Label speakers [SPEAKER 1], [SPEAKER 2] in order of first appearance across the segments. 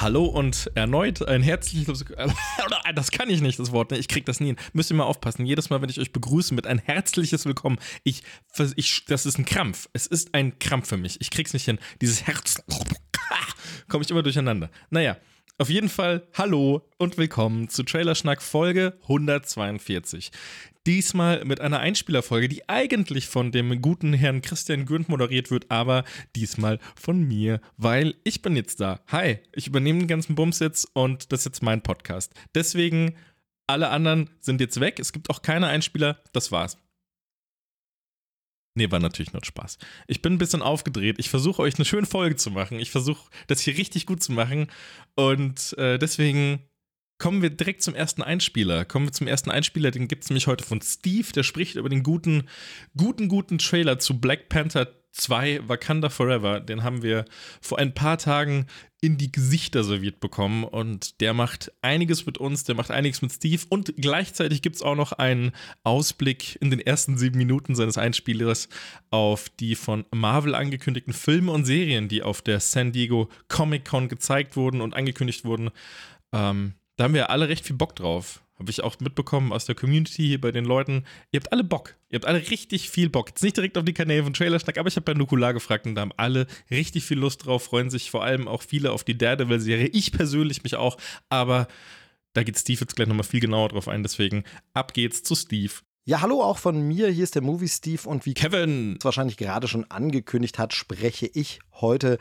[SPEAKER 1] Hallo und erneut ein herzliches. Das kann ich nicht, das Wort. Ne? Ich krieg das nie hin. Müsst ihr mal aufpassen. Jedes Mal, wenn ich euch begrüße mit ein herzliches Willkommen, ich, ich, das ist ein Krampf. Es ist ein Krampf für mich. Ich krieg's nicht hin. Dieses Herz. Komme ich immer durcheinander. Naja, auf jeden Fall hallo und willkommen zu Trailerschnack Folge 142. Diesmal mit einer Einspielerfolge, die eigentlich von dem guten Herrn Christian Gürnt moderiert wird, aber diesmal von mir, weil ich bin jetzt da. Hi, ich übernehme den ganzen Bums jetzt und das ist jetzt mein Podcast. Deswegen, alle anderen sind jetzt weg. Es gibt auch keine Einspieler. Das war's. Nee, war natürlich nur Spaß. Ich bin ein bisschen aufgedreht. Ich versuche euch eine schöne Folge zu machen. Ich versuche das hier richtig gut zu machen. Und äh, deswegen kommen wir direkt zum ersten Einspieler. Kommen wir zum ersten Einspieler. Den gibt es nämlich heute von Steve. Der spricht über den guten, guten, guten Trailer zu Black Panther 2 Wakanda Forever. Den haben wir vor ein paar Tagen in die Gesichter serviert bekommen und der macht einiges mit uns, der macht einiges mit Steve und gleichzeitig gibt es auch noch einen Ausblick in den ersten sieben Minuten seines Einspielers auf die von Marvel angekündigten Filme und Serien, die auf der San Diego Comic Con gezeigt wurden und angekündigt wurden. Ähm, da haben wir alle recht viel Bock drauf. Habe ich auch mitbekommen aus der Community hier bei den Leuten. Ihr habt alle Bock. Ihr habt alle richtig viel Bock. Jetzt nicht direkt auf die Kanäle von Trailerschnack, aber ich habe bei Nukular gefragt und da haben alle richtig viel Lust drauf, freuen sich vor allem auch viele auf die Daredevil-Serie. Ich persönlich mich auch, aber da geht Steve jetzt gleich nochmal viel genauer drauf ein. Deswegen ab geht's zu Steve.
[SPEAKER 2] Ja, hallo auch von mir. Hier ist der Movie Steve und wie Kevin es wahrscheinlich gerade schon angekündigt hat, spreche ich heute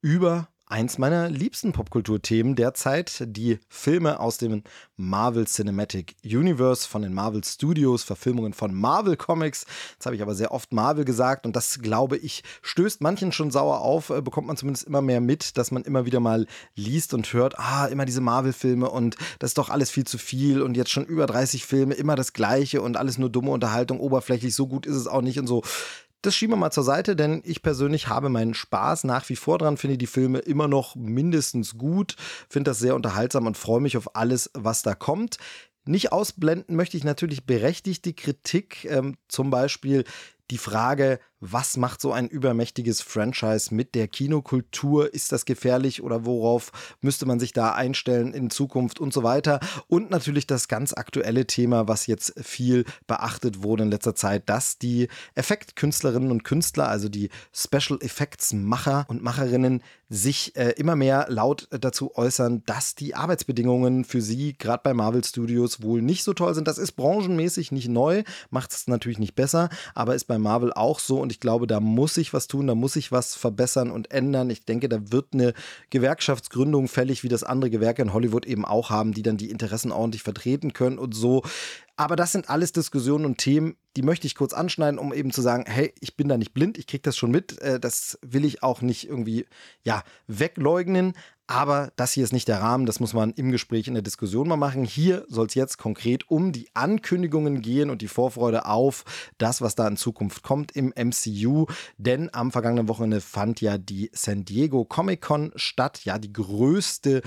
[SPEAKER 2] über eins meiner liebsten Popkulturthemen derzeit, die Filme aus dem Marvel Cinematic Universe von den Marvel Studios, Verfilmungen von Marvel Comics. Jetzt habe ich aber sehr oft Marvel gesagt und das glaube ich stößt manchen schon sauer auf, äh, bekommt man zumindest immer mehr mit, dass man immer wieder mal liest und hört, ah, immer diese Marvel Filme und das ist doch alles viel zu viel und jetzt schon über 30 Filme, immer das gleiche und alles nur dumme Unterhaltung, oberflächlich, so gut ist es auch nicht und so das schieben wir mal zur Seite, denn ich persönlich habe meinen Spaß nach wie vor dran, finde die Filme immer noch mindestens gut, finde das sehr unterhaltsam und freue mich auf alles, was da kommt. Nicht ausblenden möchte ich natürlich berechtigte Kritik, ähm, zum Beispiel die Frage, was macht so ein übermächtiges Franchise mit der Kinokultur? Ist das gefährlich oder worauf müsste man sich da einstellen in Zukunft und so weiter? Und natürlich das ganz aktuelle Thema, was jetzt viel beachtet wurde in letzter Zeit, dass die Effektkünstlerinnen und Künstler, also die Special Effects Macher und Macherinnen, sich äh, immer mehr laut dazu äußern, dass die Arbeitsbedingungen für sie gerade bei Marvel Studios wohl nicht so toll sind. Das ist branchenmäßig nicht neu, macht es natürlich nicht besser, aber ist bei Marvel auch so und ich glaube, da muss sich was tun, da muss sich was verbessern und ändern. Ich denke, da wird eine Gewerkschaftsgründung fällig, wie das andere Gewerke in Hollywood eben auch haben, die dann die Interessen ordentlich vertreten können und so. Aber das sind alles Diskussionen und Themen, die möchte ich kurz anschneiden, um eben zu sagen, hey, ich bin da nicht blind, ich kriege das schon mit, äh, das will ich auch nicht irgendwie, ja, wegleugnen. Aber das hier ist nicht der Rahmen, das muss man im Gespräch in der Diskussion mal machen. Hier soll es jetzt konkret um die Ankündigungen gehen und die Vorfreude auf das, was da in Zukunft kommt im MCU. Denn am vergangenen Wochenende fand ja die San Diego Comic Con statt, ja, die größte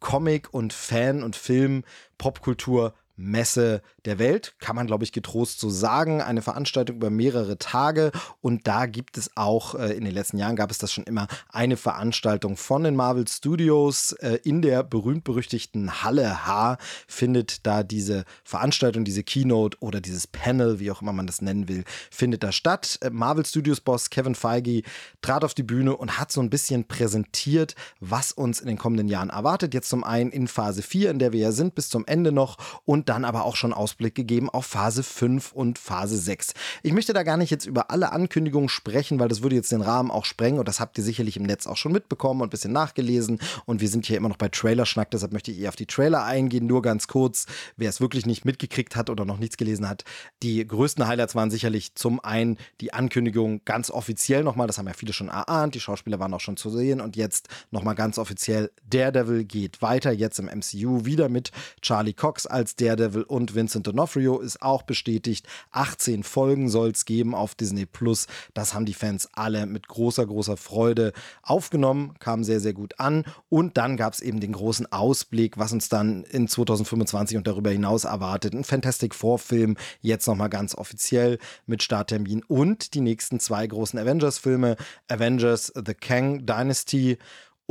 [SPEAKER 2] Comic- und Fan- und Film-Popkultur Messe der Welt, kann man glaube ich getrost so sagen. Eine Veranstaltung über mehrere Tage und da gibt es auch, äh, in den letzten Jahren gab es das schon immer, eine Veranstaltung von den Marvel Studios. Äh, in der berühmt-berüchtigten Halle H findet da diese Veranstaltung, diese Keynote oder dieses Panel, wie auch immer man das nennen will, findet da statt. Äh, Marvel Studios Boss Kevin Feige trat auf die Bühne und hat so ein bisschen präsentiert, was uns in den kommenden Jahren erwartet. Jetzt zum einen in Phase 4, in der wir ja sind, bis zum Ende noch und dann aber auch schon Ausblick gegeben auf Phase 5 und Phase 6. Ich möchte da gar nicht jetzt über alle Ankündigungen sprechen, weil das würde jetzt den Rahmen auch sprengen und das habt ihr sicherlich im Netz auch schon mitbekommen und ein bisschen nachgelesen und wir sind hier immer noch bei Trailerschnack, deshalb möchte ich eher auf die Trailer eingehen, nur ganz kurz, wer es wirklich nicht mitgekriegt hat oder noch nichts gelesen hat. Die größten Highlights waren sicherlich zum einen die Ankündigung ganz offiziell nochmal, das haben ja viele schon erahnt, die Schauspieler waren auch schon zu sehen und jetzt nochmal ganz offiziell Daredevil geht weiter, jetzt im MCU wieder mit Charlie Cox als der Daredevil und Vincent D'Onofrio ist auch bestätigt. 18 Folgen soll es geben auf Disney Plus. Das haben die Fans alle mit großer, großer Freude aufgenommen, kam sehr, sehr gut an. Und dann gab es eben den großen Ausblick, was uns dann in 2025 und darüber hinaus erwartet. Ein Fantastic Four-Film, jetzt nochmal ganz offiziell mit Starttermin und die nächsten zwei großen Avengers-Filme: Avengers The Kang Dynasty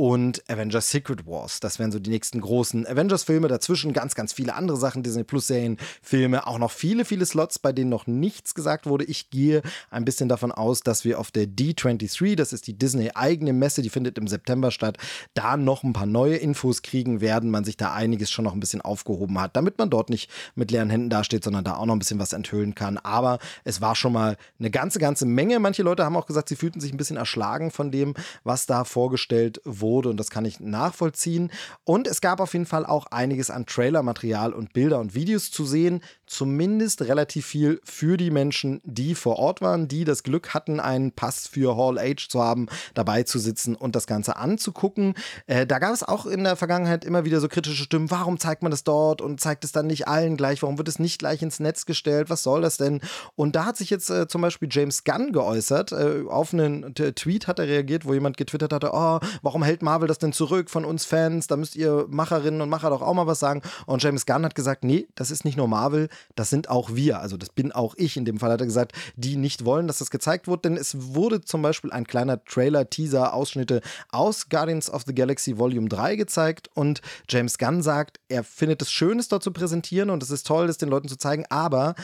[SPEAKER 2] und Avengers Secret Wars. Das wären so die nächsten großen Avengers-Filme. Dazwischen ganz, ganz viele andere Sachen, Disney Plus-Serien, Filme, auch noch viele, viele Slots, bei denen noch nichts gesagt wurde. Ich gehe ein bisschen davon aus, dass wir auf der D23, das ist die Disney-eigene Messe, die findet im September statt, da noch ein paar neue Infos kriegen werden, man sich da einiges schon noch ein bisschen aufgehoben hat, damit man dort nicht mit leeren Händen dasteht, sondern da auch noch ein bisschen was enthüllen kann. Aber es war schon mal eine ganze, ganze Menge. Manche Leute haben auch gesagt, sie fühlten sich ein bisschen erschlagen von dem, was da vorgestellt wurde wurde und das kann ich nachvollziehen. Und es gab auf jeden Fall auch einiges an Trailermaterial und Bilder und Videos zu sehen, zumindest relativ viel für die Menschen, die vor Ort waren, die das Glück hatten, einen Pass für Hall Age zu haben, dabei zu sitzen und das Ganze anzugucken. Äh, da gab es auch in der Vergangenheit immer wieder so kritische Stimmen, warum zeigt man das dort und zeigt es dann nicht allen gleich, warum wird es nicht gleich ins Netz gestellt, was soll das denn? Und da hat sich jetzt äh, zum Beispiel James Gunn geäußert, äh, auf einen Tweet hat er reagiert, wo jemand getwittert hatte, oh, warum hält Marvel das denn zurück von uns Fans? Da müsst ihr Macherinnen und Macher doch auch mal was sagen. Und James Gunn hat gesagt, nee, das ist nicht nur Marvel, das sind auch wir. Also das bin auch ich. In dem Fall hat er gesagt, die nicht wollen, dass das gezeigt wird, denn es wurde zum Beispiel ein kleiner Trailer, Teaser, Ausschnitte aus Guardians of the Galaxy Volume 3 gezeigt und James Gunn sagt, er findet es schön, es dort zu präsentieren und es ist toll, das den Leuten zu zeigen, aber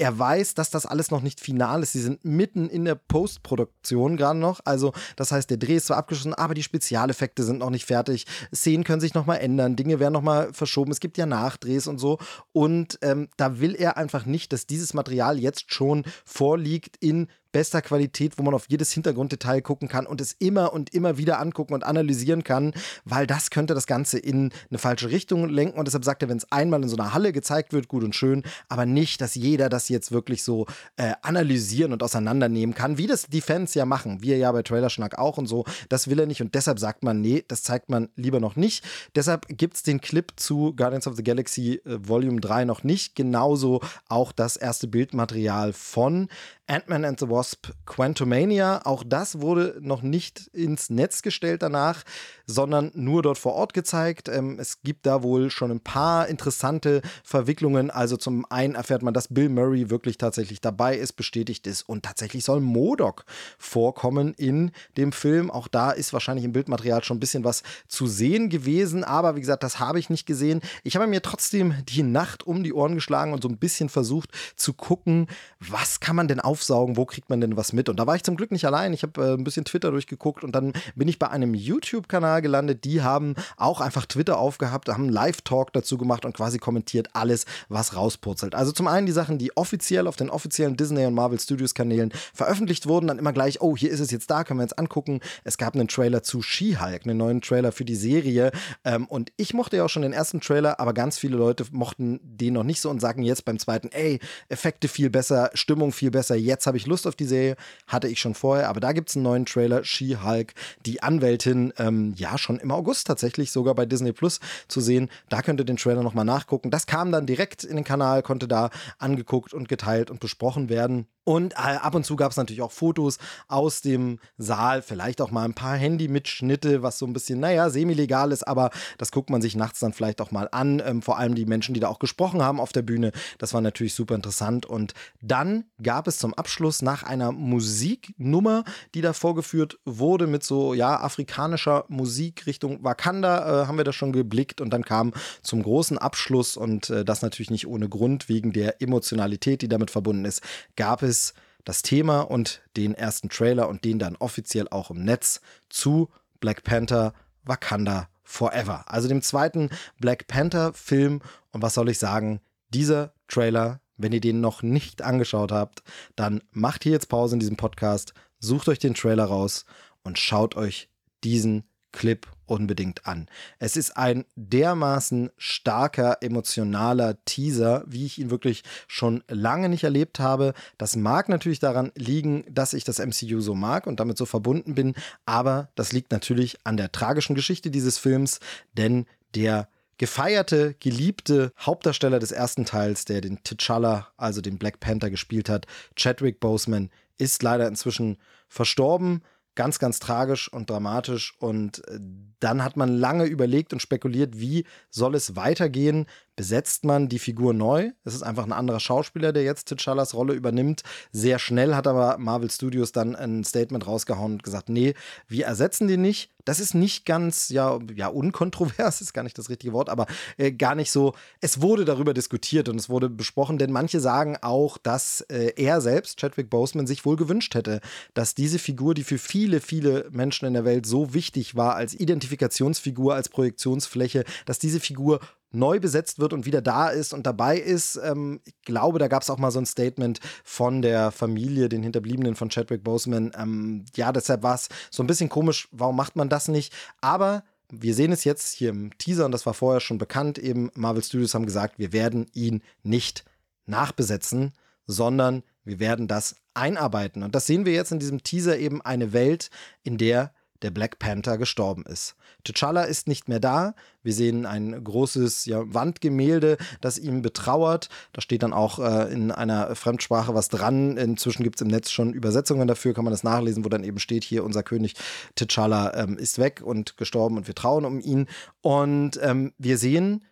[SPEAKER 2] er weiß, dass das alles noch nicht final ist. Sie sind mitten in der Postproduktion gerade noch. Also, das heißt, der Dreh ist zwar abgeschlossen, aber die Spezialeffekte sind noch nicht fertig. Szenen können sich nochmal ändern, Dinge werden nochmal verschoben. Es gibt ja Nachdrehs und so. Und ähm, da will er einfach nicht, dass dieses Material jetzt schon vorliegt in bester Qualität, wo man auf jedes Hintergrunddetail gucken kann und es immer und immer wieder angucken und analysieren kann, weil das könnte das Ganze in eine falsche Richtung lenken. Und deshalb sagt er, wenn es einmal in so einer Halle gezeigt wird, gut und schön, aber nicht, dass jeder das jetzt wirklich so äh, analysieren und auseinandernehmen kann, wie das die Fans ja machen. Wir ja bei Trailerschnack auch und so. Das will er nicht und deshalb sagt man, nee, das zeigt man lieber noch nicht. Deshalb gibt es den Clip zu Guardians of the Galaxy äh, Volume 3 noch nicht. Genauso auch das erste Bildmaterial von Ant-Man and the Wasp Quantumania. Auch das wurde noch nicht ins Netz gestellt danach, sondern nur dort vor Ort gezeigt. Ähm, es gibt da wohl schon ein paar interessante Verwicklungen. Also zum einen erfährt man, dass Bill Murray wirklich tatsächlich dabei ist, bestätigt ist und tatsächlich soll Modok vorkommen in dem Film. Auch da ist wahrscheinlich im Bildmaterial schon ein bisschen was zu sehen gewesen, aber wie gesagt, das habe ich nicht gesehen. Ich habe mir trotzdem die Nacht um die Ohren geschlagen und so ein bisschen versucht zu gucken, was kann man denn auf aufsaugen, wo kriegt man denn was mit? Und da war ich zum Glück nicht allein. Ich habe äh, ein bisschen Twitter durchgeguckt und dann bin ich bei einem YouTube-Kanal gelandet. Die haben auch einfach Twitter aufgehabt, haben einen Live-Talk dazu gemacht und quasi kommentiert alles, was rauspurzelt. Also zum einen die Sachen, die offiziell auf den offiziellen Disney und Marvel Studios Kanälen veröffentlicht wurden, dann immer gleich, oh, hier ist es jetzt da, können wir jetzt angucken. Es gab einen Trailer zu She-Hulk, einen neuen Trailer für die Serie. Ähm, und ich mochte ja auch schon den ersten Trailer, aber ganz viele Leute mochten den noch nicht so und sagen jetzt beim zweiten, ey, Effekte viel besser, Stimmung viel besser, jetzt habe ich Lust auf die Serie, hatte ich schon vorher, aber da gibt es einen neuen Trailer, She-Hulk, die Anwältin, ähm, ja, schon im August tatsächlich sogar bei Disney Plus zu sehen. Da könnt ihr den Trailer nochmal nachgucken. Das kam dann direkt in den Kanal, konnte da angeguckt und geteilt und besprochen werden. Und äh, ab und zu gab es natürlich auch Fotos aus dem Saal, vielleicht auch mal ein paar Handy-Mitschnitte, was so ein bisschen, naja, semi-legal ist, aber das guckt man sich nachts dann vielleicht auch mal an. Ähm, vor allem die Menschen, die da auch gesprochen haben auf der Bühne, das war natürlich super interessant. Und dann gab es zum Abschluss nach einer Musiknummer, die da vorgeführt wurde, mit so, ja, afrikanischer Musik Richtung Wakanda, äh, haben wir das schon geblickt. Und dann kam zum großen Abschluss, und äh, das natürlich nicht ohne Grund, wegen der Emotionalität, die damit verbunden ist, gab es es das Thema und den ersten Trailer und den dann offiziell auch im Netz zu Black Panther Wakanda Forever. Also dem zweiten Black Panther Film. Und was soll ich sagen? Dieser Trailer, wenn ihr den noch nicht angeschaut habt, dann macht hier jetzt Pause in diesem Podcast, sucht euch den Trailer raus und schaut euch diesen Clip unbedingt an. Es ist ein dermaßen starker, emotionaler Teaser, wie ich ihn wirklich schon lange nicht erlebt habe. Das mag natürlich daran liegen, dass ich das MCU so mag und damit so verbunden bin, aber das liegt natürlich an der tragischen Geschichte dieses Films, denn der gefeierte, geliebte Hauptdarsteller des ersten Teils, der den T'Challa, also den Black Panther gespielt hat, Chadwick Boseman, ist leider inzwischen verstorben. Ganz, ganz tragisch und dramatisch. Und äh, dann hat man lange überlegt und spekuliert, wie soll es weitergehen besetzt man die Figur neu. Es ist einfach ein anderer Schauspieler, der jetzt T'Challas Rolle übernimmt. Sehr schnell hat aber Marvel Studios dann ein Statement rausgehauen und gesagt, nee, wir ersetzen den nicht. Das ist nicht ganz, ja, ja, unkontrovers, ist gar nicht das richtige Wort, aber äh, gar nicht so. Es wurde darüber diskutiert und es wurde besprochen, denn manche sagen auch, dass äh, er selbst, Chadwick Boseman, sich wohl gewünscht hätte, dass diese Figur, die für viele, viele Menschen in der Welt so wichtig war, als Identifikationsfigur, als Projektionsfläche, dass diese Figur neu besetzt wird und wieder da ist und dabei ist. Ähm, ich glaube, da gab es auch mal so ein Statement von der Familie, den Hinterbliebenen von Chadwick Boseman. Ähm, ja, deshalb war es so ein bisschen komisch, warum macht man das nicht? Aber wir sehen es jetzt hier im Teaser und das war vorher schon bekannt. Eben Marvel Studios haben gesagt, wir werden ihn nicht nachbesetzen, sondern wir werden das einarbeiten. Und das sehen wir jetzt in diesem Teaser eben eine Welt, in der der Black Panther gestorben ist. T'Challa ist nicht mehr da. Wir sehen ein großes ja, Wandgemälde, das ihm betrauert. Da steht dann auch äh, in einer Fremdsprache was dran. Inzwischen gibt es im Netz schon Übersetzungen dafür, kann man das nachlesen, wo dann eben steht, hier unser König T'Challa ähm, ist weg und gestorben und wir trauen um ihn. Und ähm, wir sehen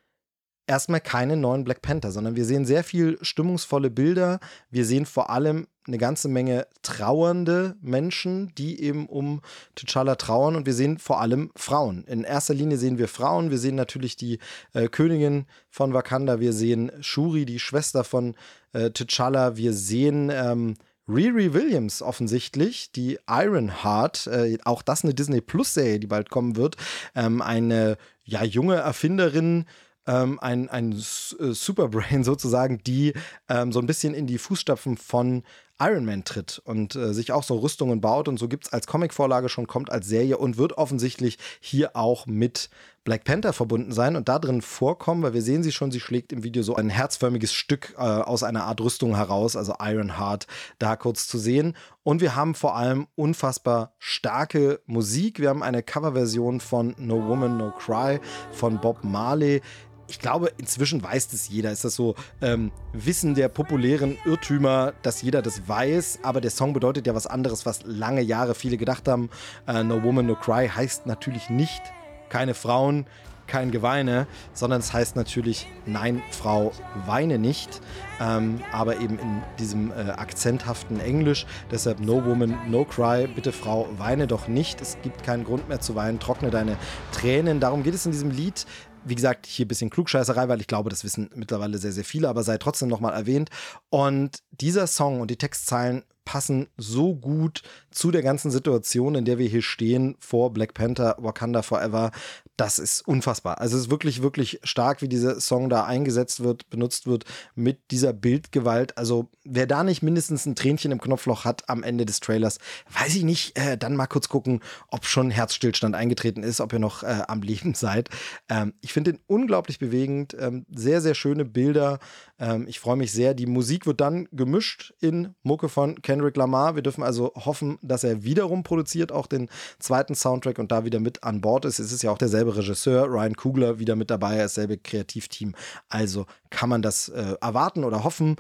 [SPEAKER 2] erstmal keine neuen Black Panther, sondern wir sehen sehr viel stimmungsvolle Bilder. Wir sehen vor allem eine ganze Menge trauernde Menschen, die eben um T'Challa trauern und wir sehen vor allem Frauen. In erster Linie sehen wir Frauen. Wir sehen natürlich die äh, Königin von Wakanda. Wir sehen Shuri, die Schwester von äh, T'Challa. Wir sehen ähm, Riri Williams offensichtlich, die Ironheart, äh, auch das eine Disney Plus Serie, die bald kommen wird, ähm, eine ja junge Erfinderin ähm, ein, ein äh, Superbrain sozusagen, die ähm, so ein bisschen in die Fußstapfen von Iron Man tritt und äh, sich auch so Rüstungen baut und so gibt es als Comicvorlage schon, kommt als Serie und wird offensichtlich hier auch mit Black Panther verbunden sein und da drin vorkommen, weil wir sehen sie schon, sie schlägt im Video so ein herzförmiges Stück äh, aus einer Art Rüstung heraus, also Iron Heart, da kurz zu sehen. Und wir haben vor allem unfassbar starke Musik. Wir haben eine Coverversion von No Woman, No Cry von Bob Marley ich glaube, inzwischen weiß das jeder. Ist das so ähm, Wissen der populären Irrtümer, dass jeder das weiß, aber der Song bedeutet ja was anderes, was lange Jahre viele gedacht haben. Äh, no Woman, No Cry heißt natürlich nicht keine Frauen, kein Geweine, sondern es heißt natürlich Nein, Frau, weine nicht, ähm, aber eben in diesem äh, akzenthaften Englisch. Deshalb No Woman, No Cry, bitte Frau, weine doch nicht. Es gibt keinen Grund mehr zu weinen, trockne deine Tränen. Darum geht es in diesem Lied. Wie gesagt, hier ein bisschen Klugscheißerei, weil ich glaube, das wissen mittlerweile sehr, sehr viele, aber sei trotzdem nochmal erwähnt. Und dieser Song und die Textzeilen passen so gut zu der ganzen Situation, in der wir hier stehen vor Black Panther Wakanda Forever. Das ist unfassbar. Also es ist wirklich, wirklich stark, wie dieser Song da eingesetzt wird, benutzt wird mit dieser Bildgewalt. Also wer da nicht mindestens ein Tränchen im Knopfloch hat am Ende des Trailers, weiß ich nicht, äh, dann mal kurz gucken, ob schon Herzstillstand eingetreten ist, ob ihr noch äh, am Leben seid. Ähm, ich finde den unglaublich bewegend. Ähm, sehr, sehr schöne Bilder. Ähm, ich freue mich sehr. Die Musik wird dann gemischt in Mucke von Kendrick Lamar. Wir dürfen also hoffen, dass er wiederum produziert, auch den zweiten Soundtrack und da wieder mit an Bord ist. Es ist ja auch derselbe Regisseur, Ryan Kugler, wieder mit dabei, dasselbe Kreativteam. Also kann man das äh, erwarten oder hoffen.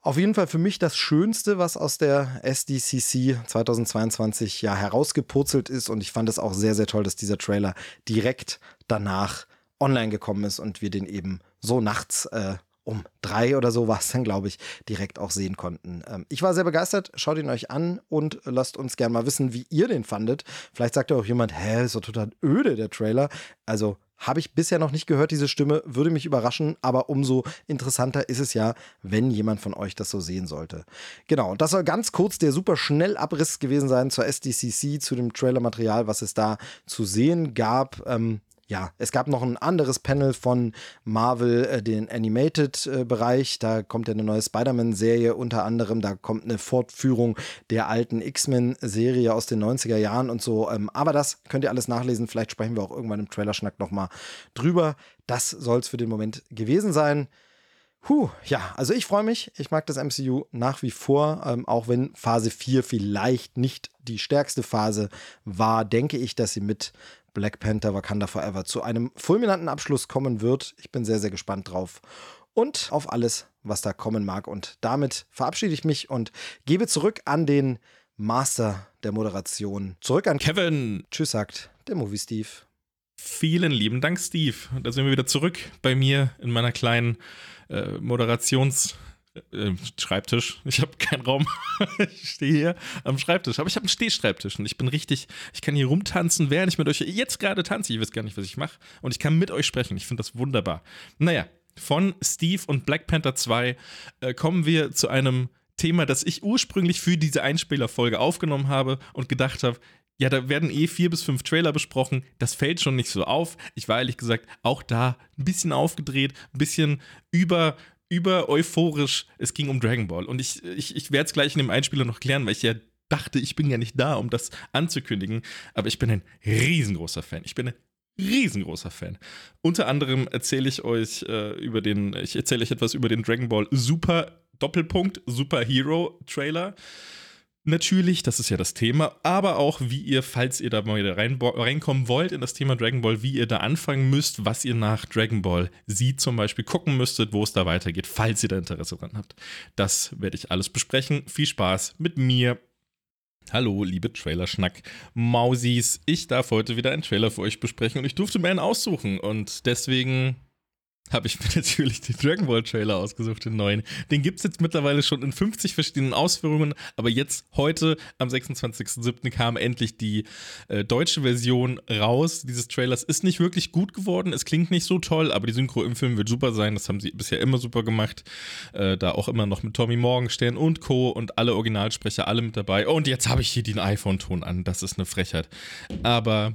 [SPEAKER 2] Auf jeden Fall für mich das Schönste, was aus der SDCC 2022 ja herausgepurzelt ist. Und ich fand es auch sehr, sehr toll, dass dieser Trailer direkt danach online gekommen ist und wir den eben so nachts äh, um drei oder so war es dann, glaube ich, direkt auch sehen konnten. Ähm, ich war sehr begeistert. Schaut ihn euch an und lasst uns gerne mal wissen, wie ihr den fandet. Vielleicht sagt ja auch jemand, hä, ist doch total öde, der Trailer. Also habe ich bisher noch nicht gehört, diese Stimme, würde mich überraschen, aber umso interessanter ist es ja, wenn jemand von euch das so sehen sollte. Genau, und das soll ganz kurz der super Schnellabriss gewesen sein zur SDCC, zu dem Trailermaterial, was es da zu sehen gab. Ähm, ja, es gab noch ein anderes Panel von Marvel, äh, den Animated-Bereich. Äh, da kommt ja eine neue Spider-Man-Serie unter anderem. Da kommt eine Fortführung der alten X-Men-Serie aus den 90er Jahren und so. Ähm, aber das könnt ihr alles nachlesen. Vielleicht sprechen wir auch irgendwann im Trailerschnack nochmal drüber. Das soll es für den Moment gewesen sein. Puh, ja, also ich freue mich. Ich mag das MCU nach wie vor, ähm, auch wenn Phase 4 vielleicht nicht die stärkste Phase war, denke ich, dass sie mit Black Panther Wakanda Forever zu einem fulminanten Abschluss kommen wird. Ich bin sehr, sehr gespannt drauf und auf alles, was da kommen mag. Und damit verabschiede ich mich und gebe zurück an den Master der Moderation. Zurück an Kevin. Tschüss, sagt der Movie Steve.
[SPEAKER 1] Vielen lieben Dank, Steve. Da sind wir wieder zurück bei mir in meiner kleinen äh, Moderations- äh, Schreibtisch. Ich habe keinen Raum. ich stehe hier am Schreibtisch. Aber ich habe einen Stehschreibtisch und ich bin richtig, ich kann hier rumtanzen, während ich mit euch jetzt gerade tanze. Ich weiß gar nicht, was ich mache. Und ich kann mit euch sprechen. Ich finde das wunderbar. Naja, von Steve und Black Panther 2 äh, kommen wir zu einem Thema, das ich ursprünglich für diese Einspielerfolge aufgenommen habe und gedacht habe, ja, da werden eh vier bis fünf Trailer besprochen. Das fällt schon nicht so auf. Ich war ehrlich gesagt auch da ein bisschen aufgedreht, ein bisschen über, über euphorisch. Es ging um Dragon Ball. Und ich, ich, ich werde es gleich in dem Einspieler noch klären, weil ich ja dachte, ich bin ja nicht da, um das anzukündigen. Aber ich bin ein riesengroßer Fan. Ich bin ein riesengroßer Fan. Unter anderem erzähle ich euch äh, über den, ich erzähle euch etwas über den Dragon Ball Super Doppelpunkt Super Hero Trailer. Natürlich, das ist ja das Thema, aber auch, wie ihr, falls ihr da mal wieder rein, reinkommen wollt in das Thema Dragon Ball, wie ihr da anfangen müsst, was ihr nach Dragon Ball Sie zum Beispiel gucken müsstet, wo es da weitergeht, falls ihr da Interesse dran habt. Das werde ich alles besprechen. Viel Spaß mit mir Hallo, liebe Trailerschnack Mausis. Ich darf heute wieder einen Trailer für euch besprechen und ich durfte mir einen aussuchen und deswegen habe ich mir natürlich den Dragon Ball Trailer ausgesucht, den neuen. Den gibt es jetzt mittlerweile schon in 50 verschiedenen Ausführungen, aber jetzt, heute, am 26.07. kam endlich die äh, deutsche Version raus. Dieses Trailers ist nicht wirklich gut geworden, es klingt nicht so toll, aber die Synchro im Film wird super sein. Das haben sie bisher immer super gemacht. Äh, da auch immer noch mit Tommy Morgenstern und Co. und alle Originalsprecher, alle mit dabei. und jetzt habe ich hier den iPhone-Ton an, das ist eine Frechheit. Aber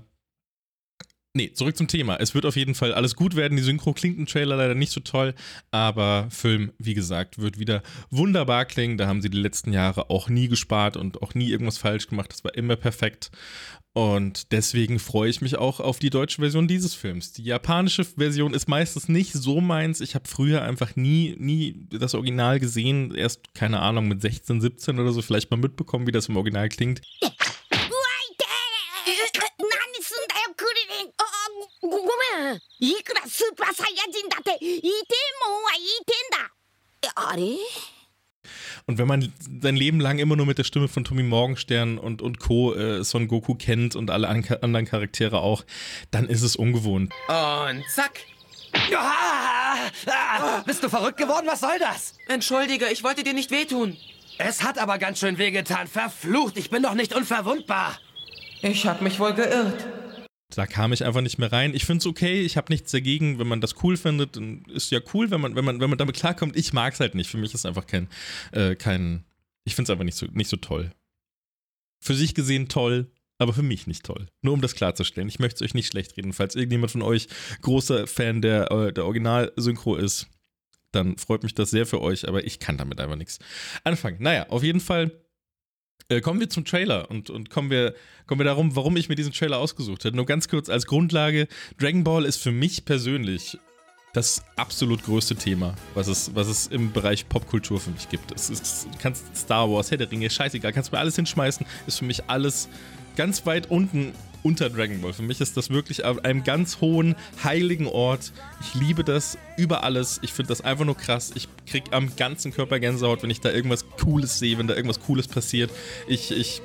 [SPEAKER 1] Nee, zurück zum Thema. Es wird auf jeden Fall alles gut werden. Die Synchro klingt im Trailer leider nicht so toll, aber Film, wie gesagt, wird wieder wunderbar klingen. Da haben sie die letzten Jahre auch nie gespart und auch nie irgendwas falsch gemacht. Das war immer perfekt. Und deswegen freue ich mich auch auf die deutsche Version dieses Films. Die japanische Version ist meistens nicht so meins. Ich habe früher einfach nie, nie das Original gesehen. Erst, keine Ahnung, mit 16, 17 oder so vielleicht mal mitbekommen, wie das im Original klingt.
[SPEAKER 3] いくらスーパーサイヤ人だっていてんもんはいてんだあれ
[SPEAKER 1] Und wenn man sein Leben lang immer nur mit der Stimme von Tommy Morgenstern und, und Co. Äh, Son Goku kennt und alle an anderen Charaktere auch, dann ist es ungewohnt.
[SPEAKER 4] Und zack. Ah, ah, bist du verrückt geworden? Was soll das?
[SPEAKER 5] Entschuldige, ich wollte dir nicht wehtun.
[SPEAKER 4] Es hat aber ganz schön wehgetan. Verflucht, ich bin doch nicht unverwundbar.
[SPEAKER 5] Ich hab mich wohl geirrt
[SPEAKER 1] da kam ich einfach nicht mehr rein. Ich finde es okay, ich habe nichts dagegen, wenn man das cool findet, dann ist ja cool, wenn man, wenn man, wenn man damit klarkommt. Ich mag es halt nicht. Für mich ist einfach kein, äh, kein, ich finde es einfach nicht so, nicht so toll. Für sich gesehen toll, aber für mich nicht toll. Nur um das klarzustellen. Ich möchte es euch nicht schlecht reden. Falls irgendjemand von euch großer Fan der, äh, der Original-Synchro ist, dann freut mich das sehr für euch, aber ich kann damit einfach nichts anfangen. Naja, auf jeden Fall äh, kommen wir zum Trailer und, und kommen, wir, kommen wir darum, warum ich mir diesen Trailer ausgesucht habe. Nur ganz kurz als Grundlage: Dragon Ball ist für mich persönlich das absolut größte Thema, was es, was es im Bereich Popkultur für mich gibt. Es ist, du kannst Star Wars, Herr der Ringe, scheißegal, kannst mir alles hinschmeißen, ist für mich alles ganz weit unten unter Dragon Ball. Für mich ist das wirklich an einem ganz hohen, heiligen Ort. Ich liebe das über alles. Ich finde das einfach nur krass. Ich krieg am ganzen Körper Gänsehaut, wenn ich da irgendwas Cooles sehe, wenn da irgendwas Cooles passiert. Ich, ich,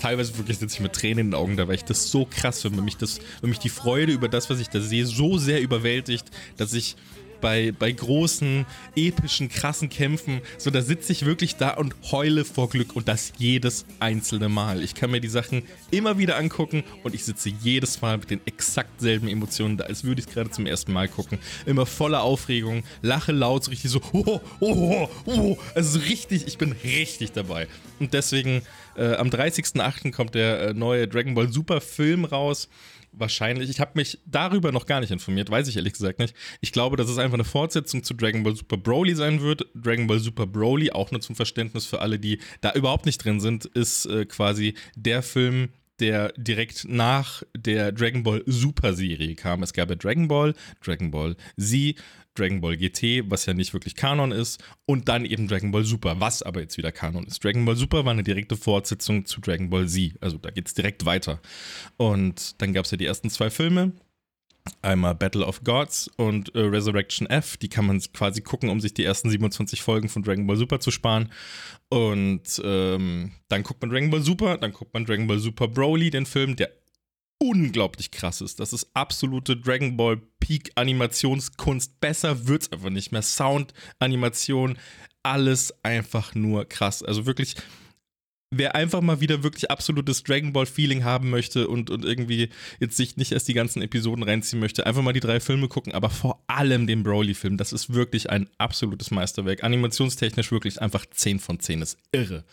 [SPEAKER 1] teilweise wirklich sitze ich mit Tränen in den Augen da, weil ich das so krass finde, wenn mich, das, wenn mich die Freude über das, was ich da sehe, so sehr überwältigt, dass ich bei, bei großen, epischen, krassen Kämpfen. So, da sitze ich wirklich da und heule vor Glück und das jedes einzelne Mal. Ich kann mir die Sachen immer wieder angucken und ich sitze jedes Mal mit den exakt selben Emotionen da, als würde ich es gerade zum ersten Mal gucken. Immer voller Aufregung, lache laut, so richtig so, oh, oh, oh, oh. Also richtig, ich bin richtig dabei. Und deswegen, äh, am 30.08. kommt der äh, neue Dragon Ball Super Film raus wahrscheinlich. Ich habe mich darüber noch gar nicht informiert, weiß ich ehrlich gesagt nicht. Ich glaube, dass es einfach eine Fortsetzung zu Dragon Ball Super Broly sein wird. Dragon Ball Super Broly, auch nur zum Verständnis für alle, die da überhaupt nicht drin sind, ist äh, quasi der Film, der direkt nach der Dragon Ball Super Serie kam. Es gab ja Dragon Ball, Dragon Ball Z Dragon Ball GT, was ja nicht wirklich Kanon ist, und dann eben Dragon Ball Super, was aber jetzt wieder Kanon ist. Dragon Ball Super war eine direkte Fortsetzung zu Dragon Ball Z, also da geht es direkt weiter. Und dann gab es ja die ersten zwei Filme, einmal Battle of Gods und äh, Resurrection F. Die kann man quasi gucken, um sich die ersten 27 Folgen von Dragon Ball Super zu sparen. Und ähm, dann guckt man Dragon Ball Super, dann guckt man Dragon Ball Super Broly, den Film, der unglaublich krass ist. Das ist absolute Dragon Ball Peak Animationskunst. Besser wird's einfach nicht mehr. Sound, Animation, alles einfach nur krass. Also wirklich wer einfach mal wieder wirklich absolutes Dragon Ball Feeling haben möchte und, und irgendwie jetzt sich nicht erst die ganzen Episoden reinziehen möchte, einfach mal die drei Filme gucken, aber vor allem den Broly-Film. Das ist wirklich ein absolutes Meisterwerk. Animationstechnisch wirklich einfach 10 von 10. Das ist irre.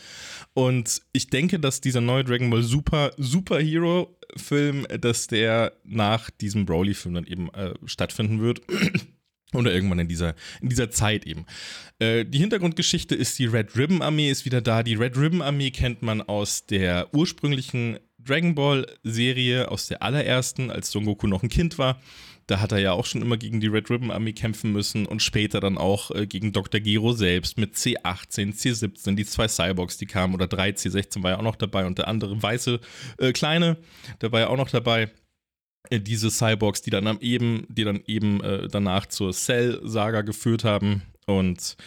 [SPEAKER 1] Und ich denke, dass dieser neue Dragon Ball Super Superhero-Film, dass der nach diesem Broly-Film dann eben äh, stattfinden wird. Oder irgendwann in dieser, in dieser Zeit eben. Äh, die Hintergrundgeschichte ist, die Red Ribbon Armee ist wieder da. Die Red Ribbon Armee kennt man aus der ursprünglichen Dragon Ball Serie, aus der allerersten, als Son Goku noch ein Kind war. Da hat er ja auch schon immer gegen die Red Ribbon Armee kämpfen müssen und später dann auch äh, gegen Dr. Gero selbst mit C18, C17, die zwei Cyborgs, die kamen, oder drei, C16 war ja auch noch dabei und der andere weiße äh, kleine, der war ja auch noch dabei. Äh, diese Cyborgs, die dann eben, die dann eben äh, danach zur Cell-Saga geführt haben. Und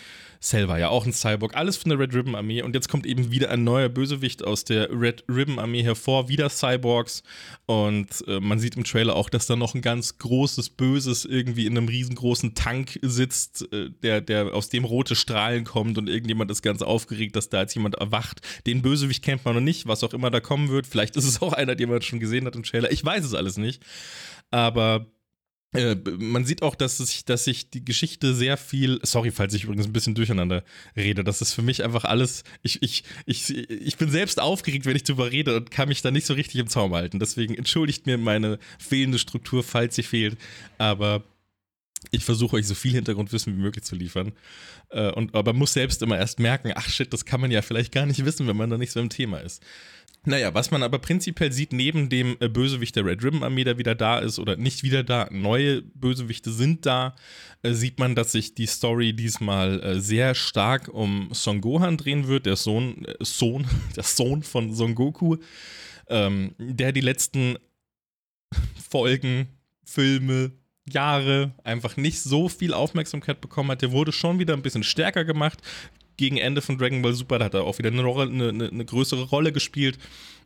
[SPEAKER 1] Cell war ja auch ein Cyborg, alles von der Red Ribbon Armee. Und jetzt kommt eben wieder ein neuer Bösewicht aus der Red Ribbon Armee hervor, wieder Cyborgs. Und äh, man sieht im Trailer auch, dass da noch ein ganz großes Böses irgendwie in einem riesengroßen Tank sitzt, äh, der, der aus dem rote Strahlen kommt und irgendjemand ist ganz aufgeregt, dass da jetzt jemand erwacht. Den Bösewicht kennt man noch nicht, was auch immer da kommen wird. Vielleicht ist es auch einer, den man schon gesehen hat im Trailer. Ich weiß es alles nicht. Aber äh, man sieht auch, dass sich, dass sich die Geschichte sehr viel. Sorry, falls ich übrigens ein bisschen durcheinander rede. Das ist für mich einfach alles. Ich, ich, ich, ich bin selbst aufgeregt, wenn ich darüber rede und kann mich da nicht so richtig im Zaum halten. Deswegen entschuldigt mir meine fehlende Struktur, falls sie fehlt. Aber ich versuche euch so viel Hintergrundwissen wie möglich zu liefern. Äh, und, aber muss selbst immer erst merken, ach shit, das kann man ja vielleicht gar nicht wissen, wenn man da nicht so im Thema ist. Naja, was man aber prinzipiell sieht, neben dem äh, Bösewicht der Red Ribbon Armee, der wieder da ist, oder nicht wieder da, neue Bösewichte sind da, äh, sieht man, dass sich die Story diesmal äh, sehr stark um Son Gohan drehen wird, der Sohn, äh, Sohn, der Sohn von Son Goku, ähm, der die letzten Folgen, Filme, Jahre einfach nicht so viel Aufmerksamkeit bekommen hat. Der wurde schon wieder ein bisschen stärker gemacht, gegen Ende von Dragon Ball Super, hat er auch wieder eine, eine, eine, eine größere Rolle gespielt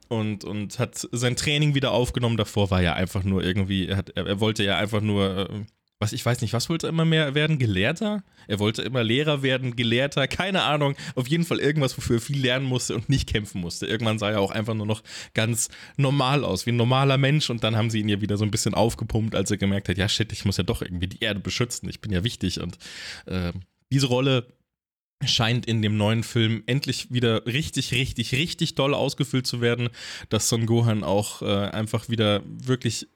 [SPEAKER 1] und, und hat sein Training wieder aufgenommen. Davor war ja einfach nur irgendwie, er, hat, er, er wollte ja einfach nur, äh, was ich weiß nicht, was wollte er immer mehr werden? Gelehrter? Er wollte immer Lehrer werden, Gelehrter, keine Ahnung. Auf jeden Fall irgendwas, wofür er viel lernen musste und nicht kämpfen musste. Irgendwann sah er auch einfach nur noch ganz normal aus, wie ein normaler Mensch. Und dann haben sie ihn ja wieder so ein bisschen aufgepumpt, als er gemerkt hat, ja shit, ich muss ja doch irgendwie die Erde beschützen. Ich bin ja wichtig. Und äh, diese Rolle scheint in dem neuen Film endlich wieder richtig, richtig, richtig doll ausgefüllt zu werden, dass Son Gohan auch äh, einfach wieder wirklich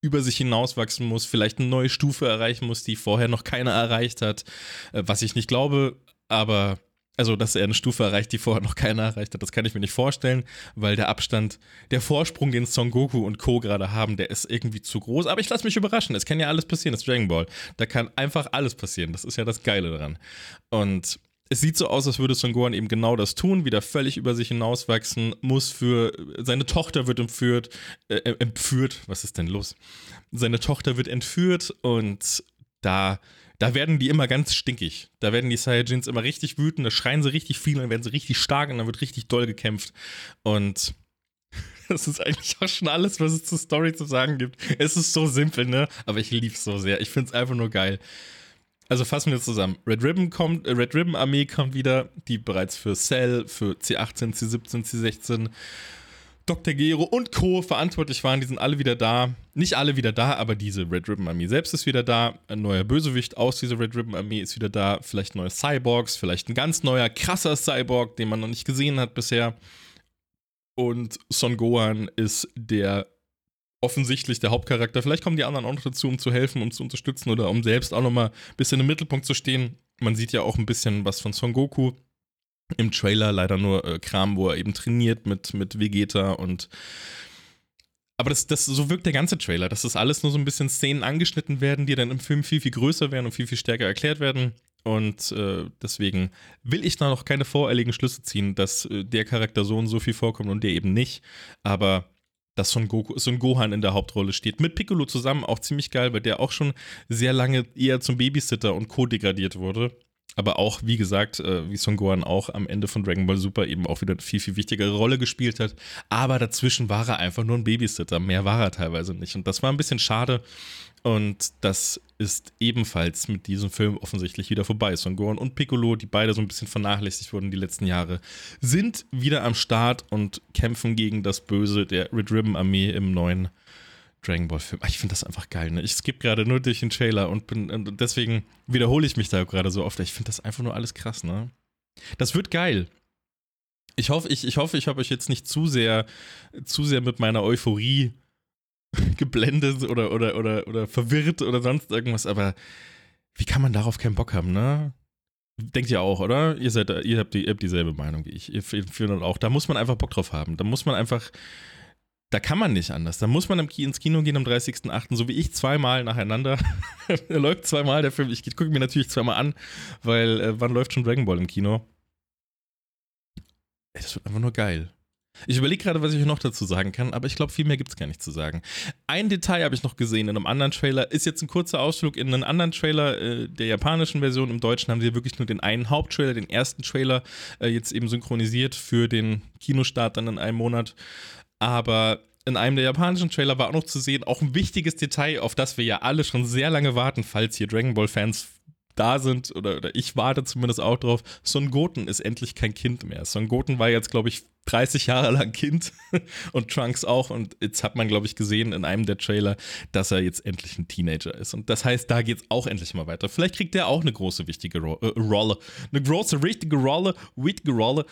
[SPEAKER 1] über sich hinauswachsen muss, vielleicht eine neue Stufe erreichen muss, die vorher noch keiner erreicht hat, äh, was ich nicht glaube, aber also, dass er eine Stufe erreicht, die vorher noch keiner erreicht hat, das kann ich mir nicht vorstellen, weil der Abstand, der Vorsprung, den Son Goku und Co. gerade haben, der ist irgendwie zu groß. Aber ich lasse mich überraschen. Es kann ja alles passieren. Das Dragon Ball. Da kann einfach alles passieren. Das ist ja das Geile daran. Und es sieht so aus, als würde Son Gohan eben genau das tun, wieder völlig über sich hinauswachsen, muss für, seine Tochter wird entführt, äh, äh, entführt, was ist denn los? Seine Tochter wird entführt und da, da werden die immer ganz stinkig. Da werden die Saiyajins immer richtig wütend, da schreien sie richtig viel, dann werden sie richtig stark und dann wird richtig doll gekämpft. Und das ist eigentlich auch schon alles, was es zur Story zu sagen gibt. Es ist so simpel, ne? Aber ich liebe es so sehr. Ich finde es einfach nur geil. Also fassen wir zusammen. Red Ribbon kommt, äh, Red Ribbon Armee kommt wieder, die bereits für Cell, für C18, C17, C16, Dr. Gero und Co. verantwortlich waren. Die sind alle wieder da. Nicht alle wieder da, aber diese Red Ribbon Armee selbst ist wieder da. Ein neuer Bösewicht aus dieser Red Ribbon Armee ist wieder da. Vielleicht neue Cyborgs, vielleicht ein ganz neuer, krasser Cyborg, den man noch nicht gesehen hat bisher. Und Son Gohan ist der offensichtlich der Hauptcharakter. Vielleicht kommen die anderen auch noch dazu, um zu helfen, um zu unterstützen oder um selbst auch nochmal ein bisschen im Mittelpunkt zu stehen. Man sieht ja auch ein bisschen was von Son Goku im Trailer, leider nur äh, Kram, wo er eben trainiert mit, mit Vegeta und aber das, das, so wirkt der ganze Trailer, dass das alles nur so ein bisschen Szenen angeschnitten werden, die dann im Film viel, viel größer werden und viel, viel stärker erklärt werden. Und äh, deswegen will ich da noch keine voreiligen Schlüsse ziehen, dass äh, der Charakter so und so viel vorkommt und der eben nicht. Aber dass Son, Goku, Son Gohan in der Hauptrolle steht. Mit Piccolo zusammen auch ziemlich geil, weil der auch schon sehr lange eher zum Babysitter und Co. degradiert wurde aber auch, wie gesagt, äh, wie Son Gohan auch am Ende von Dragon Ball Super eben auch wieder eine viel, viel wichtigere Rolle gespielt hat. Aber dazwischen war er einfach nur ein Babysitter. Mehr war er teilweise nicht. Und das war ein bisschen schade. Und das ist ebenfalls mit diesem Film offensichtlich wieder vorbei. Son Gohan und Piccolo, die beide so ein bisschen vernachlässigt wurden die letzten Jahre, sind wieder am Start und kämpfen gegen das Böse der Red Ribbon Armee im neuen Dragon Ball Film. Ich finde das einfach geil. Ne? Ich skippe gerade nur durch den Trailer und bin und deswegen wiederhole ich mich da gerade so oft. Ich finde das einfach nur alles krass. Ne? Das wird geil. Ich hoffe, ich, ich hoffe, ich habe euch jetzt nicht zu sehr, zu sehr mit meiner Euphorie geblendet oder, oder, oder, oder verwirrt oder sonst irgendwas, aber wie kann man darauf keinen Bock haben, ne? Denkt ihr auch, oder? Ihr seid, ihr habt, die, ihr habt dieselbe Meinung wie ich. Ihr findet auch. Da muss man einfach Bock drauf haben. Da muss man einfach da kann man nicht anders. Da muss man ins Kino gehen am 30.08., so wie ich zweimal nacheinander. er läuft zweimal der Film. Ich gucke mir natürlich zweimal an, weil äh, wann läuft schon Dragon Ball im Kino? Ey, das wird einfach nur geil. Ich überlege gerade, was ich noch dazu sagen kann, aber ich glaube, viel mehr gibt es gar nicht zu sagen. Ein Detail habe ich noch gesehen in einem anderen Trailer. Ist jetzt ein kurzer Ausflug in einen anderen Trailer äh, der japanischen Version. Im Deutschen haben sie wirklich nur den einen Haupttrailer, den ersten Trailer, äh, jetzt eben synchronisiert für den Kinostart dann in einem Monat. Aber in einem der japanischen Trailer war auch noch zu sehen, auch ein wichtiges Detail, auf das wir ja alle schon sehr lange warten, falls hier Dragon Ball Fans da sind, oder, oder ich warte zumindest auch drauf, Son Goten ist endlich kein Kind mehr. Son Goten war jetzt, glaube ich, 30 Jahre lang Kind und Trunks auch. Und jetzt hat man, glaube ich, gesehen in einem der Trailer, dass er jetzt endlich ein Teenager ist. Und das heißt, da geht es auch endlich mal weiter. Vielleicht kriegt er auch eine große, wichtige Ro äh, Rolle. Eine große, richtige Rolle, wichtige Rolle.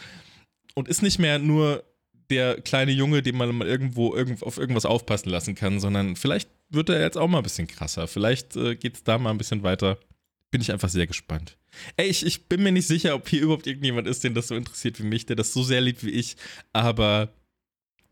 [SPEAKER 1] Und ist nicht mehr nur der kleine Junge, den man mal irgendwo irgend, auf irgendwas aufpassen lassen kann, sondern vielleicht wird er jetzt auch mal ein bisschen krasser. Vielleicht äh, geht es da mal ein bisschen weiter. Bin ich einfach sehr gespannt. Ey, ich, ich bin mir nicht sicher, ob hier überhaupt irgendjemand ist, den das so interessiert wie mich, der das so sehr liebt wie ich. Aber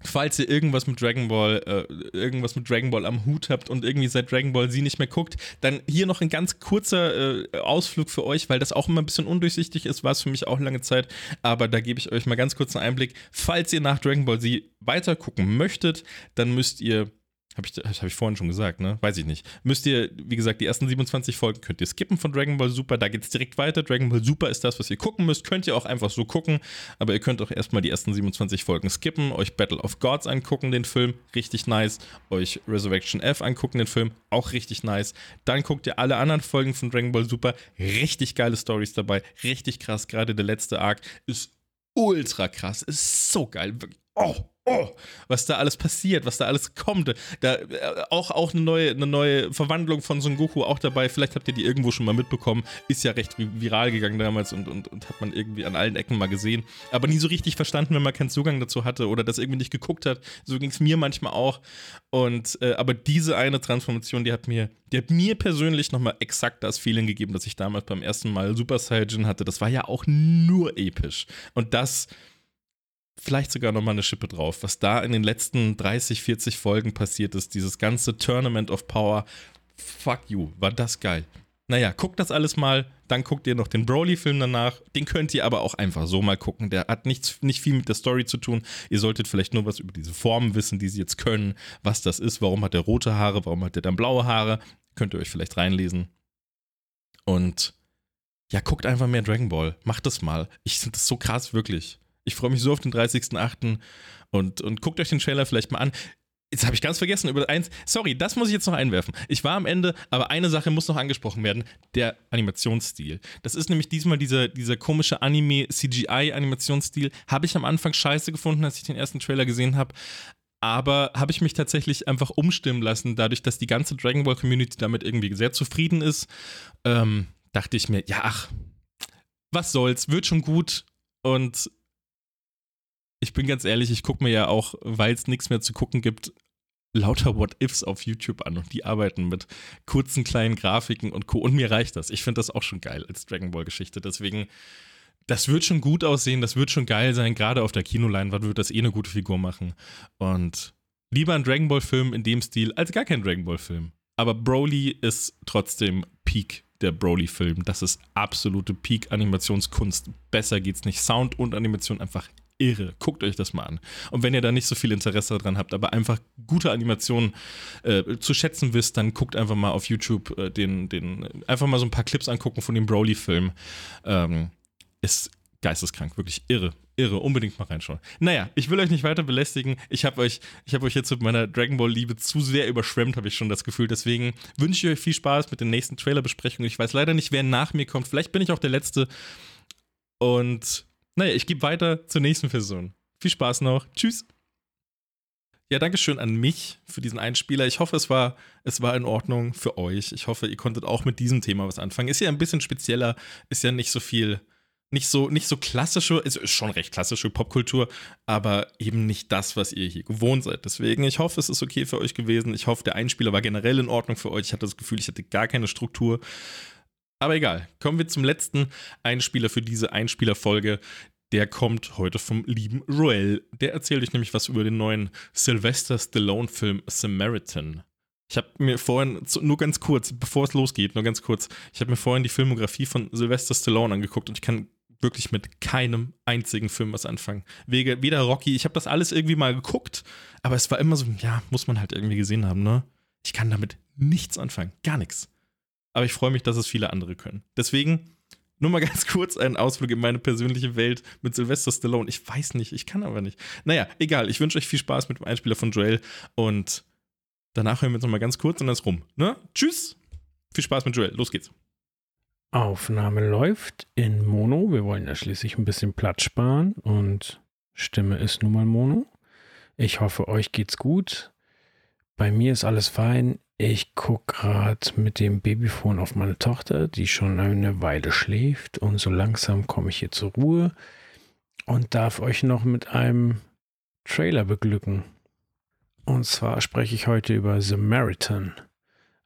[SPEAKER 1] falls ihr irgendwas mit Dragon Ball, äh, irgendwas mit Dragon Ball am Hut habt und irgendwie seit Dragon Ball sie nicht mehr guckt, dann hier noch ein ganz kurzer äh, Ausflug für euch, weil das auch immer ein bisschen undurchsichtig ist, war es für mich auch lange Zeit, aber da gebe ich euch mal ganz kurz einen Einblick. Falls ihr nach Dragon Ball sie weiter gucken möchtet, dann müsst ihr habe ich, hab ich vorhin schon gesagt, ne? Weiß ich nicht. Müsst ihr, wie gesagt, die ersten 27 Folgen könnt ihr skippen von Dragon Ball Super. Da geht es direkt weiter. Dragon Ball Super ist das, was ihr gucken müsst. Könnt ihr auch einfach so gucken. Aber ihr könnt auch erstmal die ersten 27 Folgen skippen. Euch Battle of Gods angucken, den Film. Richtig nice. Euch Resurrection F angucken, den Film. Auch richtig nice. Dann guckt ihr alle anderen Folgen von Dragon Ball Super. Richtig geile Stories dabei. Richtig krass. Gerade der letzte Arc ist ultra krass. Ist so geil. Oh, oh, was da alles passiert, was da alles kommt. Da äh, auch, auch eine, neue, eine neue Verwandlung von Son Goku auch dabei. Vielleicht habt ihr die irgendwo schon mal mitbekommen. Ist ja recht viral gegangen damals und, und, und hat man irgendwie an allen Ecken mal gesehen. Aber nie so richtig verstanden, wenn man keinen Zugang dazu hatte oder das irgendwie nicht geguckt hat. So ging es mir manchmal auch. Und äh, aber diese eine Transformation, die hat mir, die hat mir persönlich nochmal exakt das Feeling gegeben, das ich damals beim ersten Mal Super Saiyan hatte. Das war ja auch nur episch. Und das vielleicht sogar nochmal eine Schippe drauf. Was da in den letzten 30, 40 Folgen passiert ist, dieses ganze Tournament of Power, fuck you, war das geil. Naja, guckt das alles mal, dann guckt ihr noch den Broly-Film danach. Den könnt ihr aber auch einfach so mal gucken. Der hat nichts, nicht viel mit der Story zu tun. Ihr solltet vielleicht nur was über diese Formen wissen, die sie jetzt können, was das ist, warum hat er rote Haare, warum hat er dann blaue Haare. Könnt ihr euch vielleicht reinlesen. Und ja, guckt einfach mehr Dragon Ball. Macht das mal. Ich finde das so krass, wirklich. Ich freue mich so auf den 30.08. Und, und guckt euch den Trailer vielleicht mal an. Jetzt habe ich ganz vergessen über eins. Sorry, das muss ich jetzt noch einwerfen. Ich war am Ende, aber eine Sache muss noch angesprochen werden: der Animationsstil. Das ist nämlich diesmal dieser, dieser komische Anime-CGI-Animationsstil. Habe ich am Anfang scheiße gefunden, als ich den ersten Trailer gesehen habe. Aber habe ich mich tatsächlich einfach umstimmen lassen, dadurch, dass die ganze Dragon Ball Community damit irgendwie sehr zufrieden ist. Ähm, dachte ich mir, ja, ach, was soll's, wird schon gut. Und ich bin ganz ehrlich, ich gucke mir ja auch, weil es nichts mehr zu gucken gibt, lauter What-Ifs auf YouTube an und die arbeiten mit kurzen kleinen Grafiken und Co. Und mir reicht das. Ich finde das auch schon geil als Dragon Ball-Geschichte. Deswegen, das wird schon gut aussehen, das wird schon geil sein. Gerade auf der Kinoleinwand wird das eh eine gute Figur machen. Und Lieber ein Dragon Ball-Film in dem Stil als gar kein Dragon Ball-Film. Aber Broly ist trotzdem Peak der Broly-Film. Das ist absolute Peak-Animationskunst. Besser geht's nicht. Sound und Animation einfach irre. Guckt euch das mal an. Und wenn ihr da nicht so viel Interesse dran habt, aber einfach gute Animationen äh, zu schätzen wisst, dann guckt einfach mal auf YouTube äh, den, den, einfach mal so ein paar Clips angucken von dem Broly-Film. Ähm, ist geisteskrank, wirklich irre, irre, unbedingt mal reinschauen. Naja, ich will euch nicht weiter belästigen. Ich habe euch, habe euch jetzt mit meiner Dragon Ball Liebe zu sehr überschwemmt, habe ich schon das Gefühl. Deswegen wünsche ich euch viel Spaß mit den nächsten Trailerbesprechungen. Ich weiß leider nicht, wer nach mir kommt. Vielleicht bin ich auch der Letzte. Und naja, ich gebe weiter zur nächsten Person. Viel Spaß noch. Tschüss. Ja, danke schön an mich für diesen Einspieler. Ich hoffe, es war, es war in Ordnung für euch. Ich hoffe, ihr konntet auch mit diesem Thema was anfangen. Ist ja ein bisschen spezieller, ist ja nicht so viel nicht so, nicht so klassische, ist schon recht klassische Popkultur, aber eben nicht das, was ihr hier gewohnt seid. Deswegen, ich hoffe, es ist okay für euch gewesen. Ich hoffe, der Einspieler war generell in Ordnung für euch. Ich hatte das Gefühl, ich hatte gar keine Struktur. Aber egal, kommen wir zum letzten Einspieler für diese Einspielerfolge. Der kommt heute vom lieben Roel. Der erzählt euch nämlich was über den neuen Sylvester Stallone-Film Samaritan. Ich habe mir vorhin, nur ganz kurz, bevor es losgeht, nur ganz kurz, ich habe mir vorhin die Filmografie von Sylvester Stallone angeguckt und ich kann wirklich mit keinem einzigen Film was anfangen. Weder Rocky, ich habe das alles irgendwie mal geguckt, aber es war immer so, ja, muss man halt irgendwie gesehen haben, ne? Ich kann damit nichts anfangen, gar nichts. Aber ich freue mich, dass es viele andere können. Deswegen nur mal ganz kurz einen Ausflug in meine persönliche Welt mit Sylvester Stallone. Ich weiß nicht, ich kann aber nicht. Naja, egal. Ich wünsche euch viel Spaß mit dem Einspieler von Joel und danach hören wir uns nochmal ganz kurz und dann ist rum. Ne? Tschüss. Viel Spaß mit Joel. Los geht's.
[SPEAKER 6] Aufnahme läuft in Mono. Wir wollen ja schließlich ein bisschen Platz sparen und Stimme ist nun mal Mono. Ich hoffe, euch geht's gut. Bei mir ist alles fein. Ich gucke gerade mit dem Babyphone auf meine Tochter, die schon eine Weile schläft und so langsam komme ich hier zur Ruhe und darf euch noch mit einem Trailer beglücken. Und zwar spreche ich heute über Samaritan,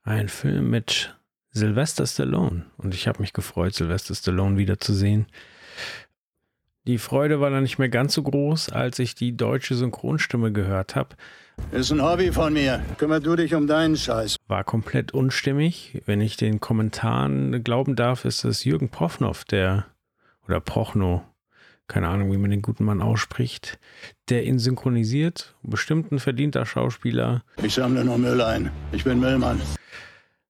[SPEAKER 6] ein Film mit Sylvester Stallone. Und ich habe mich gefreut, Sylvester Stallone wiederzusehen. Die Freude war dann nicht mehr ganz so groß, als ich die deutsche Synchronstimme gehört habe.
[SPEAKER 7] Ist ein Hobby von mir. Kümmer du dich um deinen Scheiß.
[SPEAKER 6] War komplett unstimmig. Wenn ich den Kommentaren glauben darf, ist es Jürgen Prochnow, der, oder Prochnow, keine Ahnung, wie man den guten Mann ausspricht, der ihn synchronisiert. Bestimmt ein verdienter Schauspieler.
[SPEAKER 7] Ich sammle nur Müll ein. Ich bin Müllmann.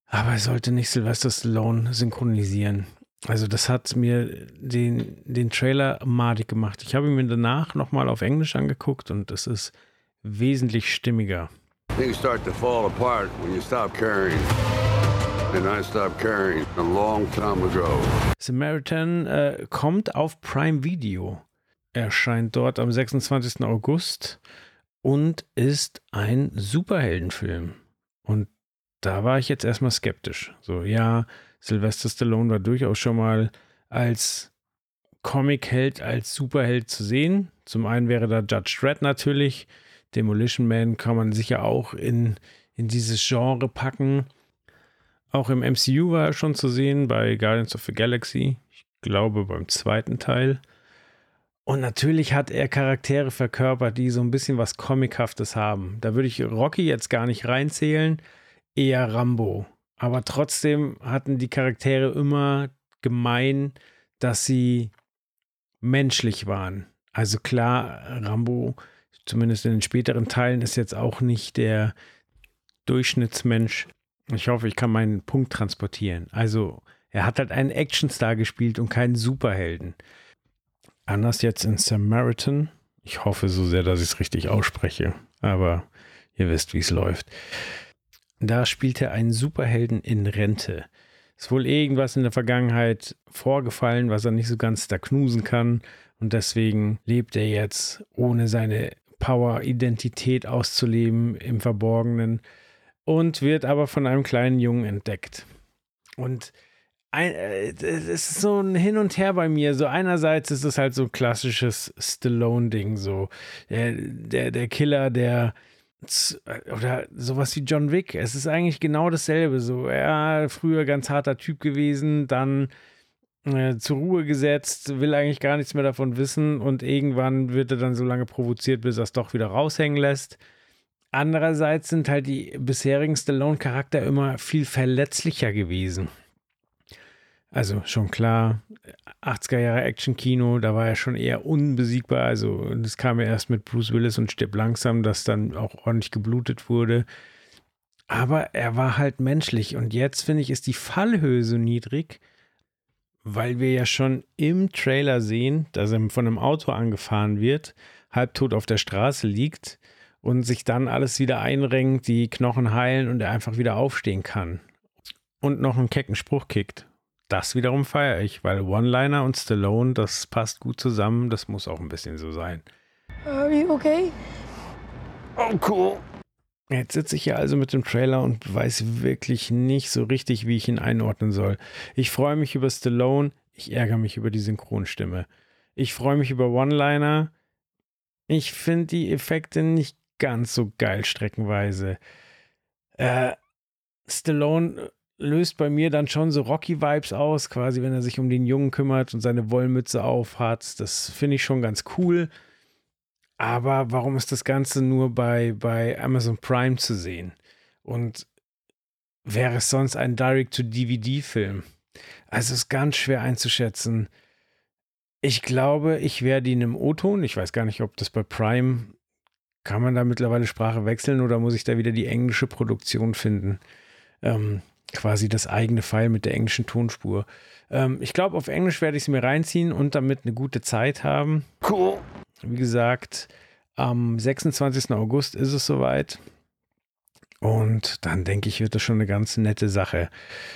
[SPEAKER 6] Aber er sollte nicht Sylvester Stallone synchronisieren. Also das hat mir den, den Trailer madig gemacht. Ich habe ihn mir danach nochmal auf Englisch angeguckt und es ist wesentlich stimmiger. Things start to fall apart when you stop caring. And I stopped caring a long time ago. Samaritan äh, kommt auf Prime Video. Erscheint dort am 26. August und ist ein Superheldenfilm. Und da war ich jetzt erstmal skeptisch. So, ja, Sylvester Stallone war durchaus schon mal als Comic-Held, als Superheld zu sehen. Zum einen wäre da Judge Dredd natürlich. Demolition Man kann man sicher auch in, in dieses Genre packen. Auch im MCU war er schon zu sehen bei Guardians of the Galaxy. Ich glaube beim zweiten Teil. Und natürlich hat er Charaktere verkörpert, die so ein bisschen was Comichaftes haben. Da würde ich Rocky jetzt gar nicht reinzählen eher Rambo. Aber trotzdem hatten die Charaktere immer gemein, dass sie menschlich waren. Also klar, Rambo, zumindest in den späteren Teilen, ist jetzt auch nicht der Durchschnittsmensch. Ich hoffe, ich kann meinen Punkt transportieren. Also, er hat halt einen Actionstar gespielt und keinen Superhelden. Anders jetzt in Samaritan. Ich hoffe so sehr, dass ich es richtig ausspreche. Aber ihr wisst, wie es läuft. Da spielt er einen Superhelden in Rente. Ist wohl irgendwas in der Vergangenheit vorgefallen, was er nicht so ganz da knusen kann. Und deswegen lebt er jetzt, ohne seine Power-Identität auszuleben, im Verborgenen. Und wird aber von einem kleinen Jungen entdeckt. Und äh, es ist so ein Hin und Her bei mir. So einerseits ist es halt so ein klassisches Stallone-Ding, so der, der, der Killer, der äh, oder sowas wie John Wick. Es ist eigentlich genau dasselbe. So, er früher ganz harter Typ gewesen, dann äh, zur Ruhe gesetzt, will eigentlich gar nichts mehr davon wissen und irgendwann wird er dann so lange provoziert, bis er es doch wieder raushängen lässt. Andererseits sind halt die bisherigen Stallone-Charakter immer viel verletzlicher gewesen. Also schon klar, 80er Jahre Action-Kino, da war er schon eher unbesiegbar. Also das kam ja erst mit Bruce Willis und Stirb langsam, dass dann auch ordentlich geblutet wurde. Aber er war halt menschlich. Und jetzt finde ich, ist die Fallhöhe so niedrig, weil wir ja schon im Trailer sehen, dass er von einem Auto angefahren wird, halbtot auf der Straße liegt und sich dann alles wieder einrenkt, die Knochen heilen und er einfach wieder aufstehen kann. Und noch einen kecken Spruch kickt das wiederum feiere ich, weil One-Liner und Stallone, das passt gut zusammen. Das muss auch ein bisschen so sein.
[SPEAKER 8] Are you okay?
[SPEAKER 6] Oh, cool. Jetzt sitze ich hier also mit dem Trailer und weiß wirklich nicht so richtig, wie ich ihn einordnen soll. Ich freue mich über Stallone, ich ärgere mich über die Synchronstimme. Ich freue mich über One-Liner. Ich finde die Effekte nicht ganz so geil streckenweise. Äh, Stallone löst bei mir dann schon so Rocky-Vibes aus, quasi wenn er sich um den Jungen kümmert und seine Wollmütze aufhat. Das finde ich schon ganz cool. Aber warum ist das Ganze nur bei, bei Amazon Prime zu sehen? Und wäre es sonst ein Direct-to-DVD-Film? Also ist ganz schwer einzuschätzen. Ich glaube, ich werde ihn im O-Ton. Ich weiß gar nicht, ob das bei Prime kann man da mittlerweile Sprache wechseln oder muss ich da wieder die englische Produktion finden? Ähm, quasi das eigene File mit der englischen Tonspur. Ähm, ich glaube, auf Englisch werde ich es mir reinziehen und damit eine gute Zeit haben. Cool. Wie gesagt, am 26. August ist es soweit. Und dann denke ich, wird das schon eine ganz nette Sache.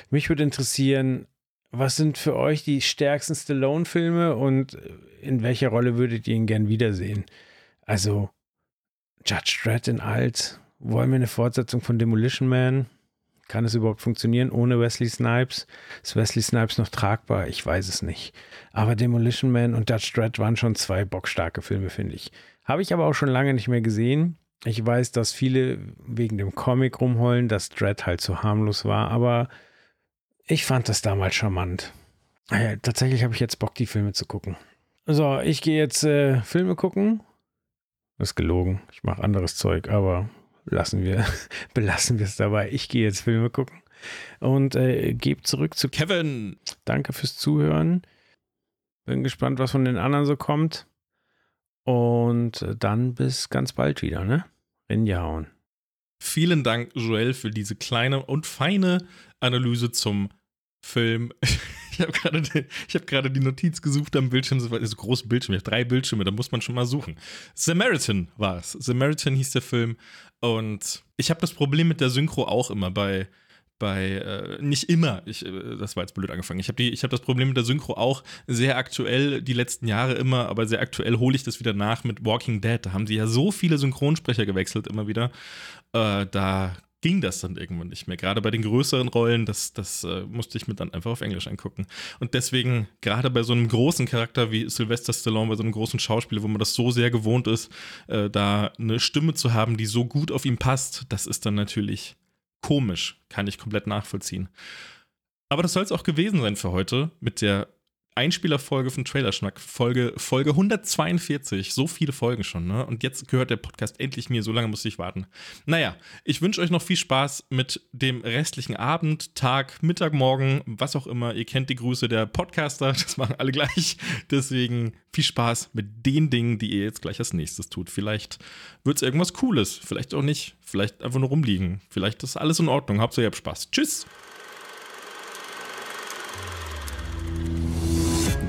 [SPEAKER 6] Mich würde interessieren, was sind für euch die stärksten Stallone-Filme und in welcher Rolle würdet ihr ihn gern wiedersehen? Also, Judge Dredd in alt. Wollen wir eine Fortsetzung von Demolition Man? Kann es überhaupt funktionieren ohne Wesley Snipes? Ist Wesley Snipes noch tragbar? Ich weiß es nicht. Aber Demolition Man und Judge Dredd waren schon zwei bockstarke Filme, finde ich. Habe ich aber auch schon lange nicht mehr gesehen. Ich weiß, dass viele wegen dem Comic rumheulen, dass Dredd halt so harmlos war, aber ich fand das damals charmant. Ah ja, tatsächlich habe ich jetzt Bock, die Filme zu gucken. So, ich gehe jetzt äh, Filme gucken. Ist gelogen. Ich mache anderes Zeug, aber lassen wir, belassen wir es dabei. Ich gehe jetzt Filme gucken und äh, gebe zurück zu Kevin. Danke fürs Zuhören. Bin gespannt, was von den anderen so kommt. Und dann bis ganz bald wieder, ne? Rinjahauen.
[SPEAKER 1] Vielen Dank, Joel, für diese kleine und feine Analyse zum Film. Ich habe gerade hab die Notiz gesucht am Bildschirm. Das war so große Bildschirme. Ich habe drei Bildschirme, da muss man schon mal suchen. Samaritan war es. Samaritan hieß der Film. Und ich habe das Problem mit der Synchro auch immer bei, bei äh, nicht immer, ich, äh, das war jetzt blöd angefangen. Ich habe hab das Problem mit der Synchro auch sehr aktuell, die letzten Jahre immer, aber sehr aktuell hole ich das wieder nach mit Walking Dead. Da haben sie ja so viele Synchronsprecher gewechselt immer wieder. Äh, da ging das dann irgendwann nicht mehr. Gerade bei den größeren Rollen, das, das äh, musste ich mir dann einfach auf Englisch angucken. Und deswegen, gerade bei so einem großen Charakter wie Sylvester Stallone, bei so einem großen Schauspieler, wo man das so sehr gewohnt ist, äh, da eine Stimme zu haben, die so gut auf ihn passt, das ist dann natürlich komisch. Kann ich komplett nachvollziehen. Aber das soll es auch gewesen sein für heute mit der Einspielerfolge von Trailerschnack, Folge, Folge 142. So viele Folgen schon, ne? Und jetzt gehört der Podcast endlich mir, so lange musste ich warten. Naja, ich wünsche euch noch viel Spaß mit dem restlichen Abend, Tag, Mittag, Morgen, was auch immer. Ihr kennt die Grüße der Podcaster, das machen alle gleich. Deswegen viel Spaß mit den Dingen, die ihr jetzt gleich als nächstes tut. Vielleicht wird es irgendwas Cooles, vielleicht auch nicht. Vielleicht einfach nur rumliegen. Vielleicht ist alles in Ordnung. Hauptsache ihr habt Spaß. Tschüss!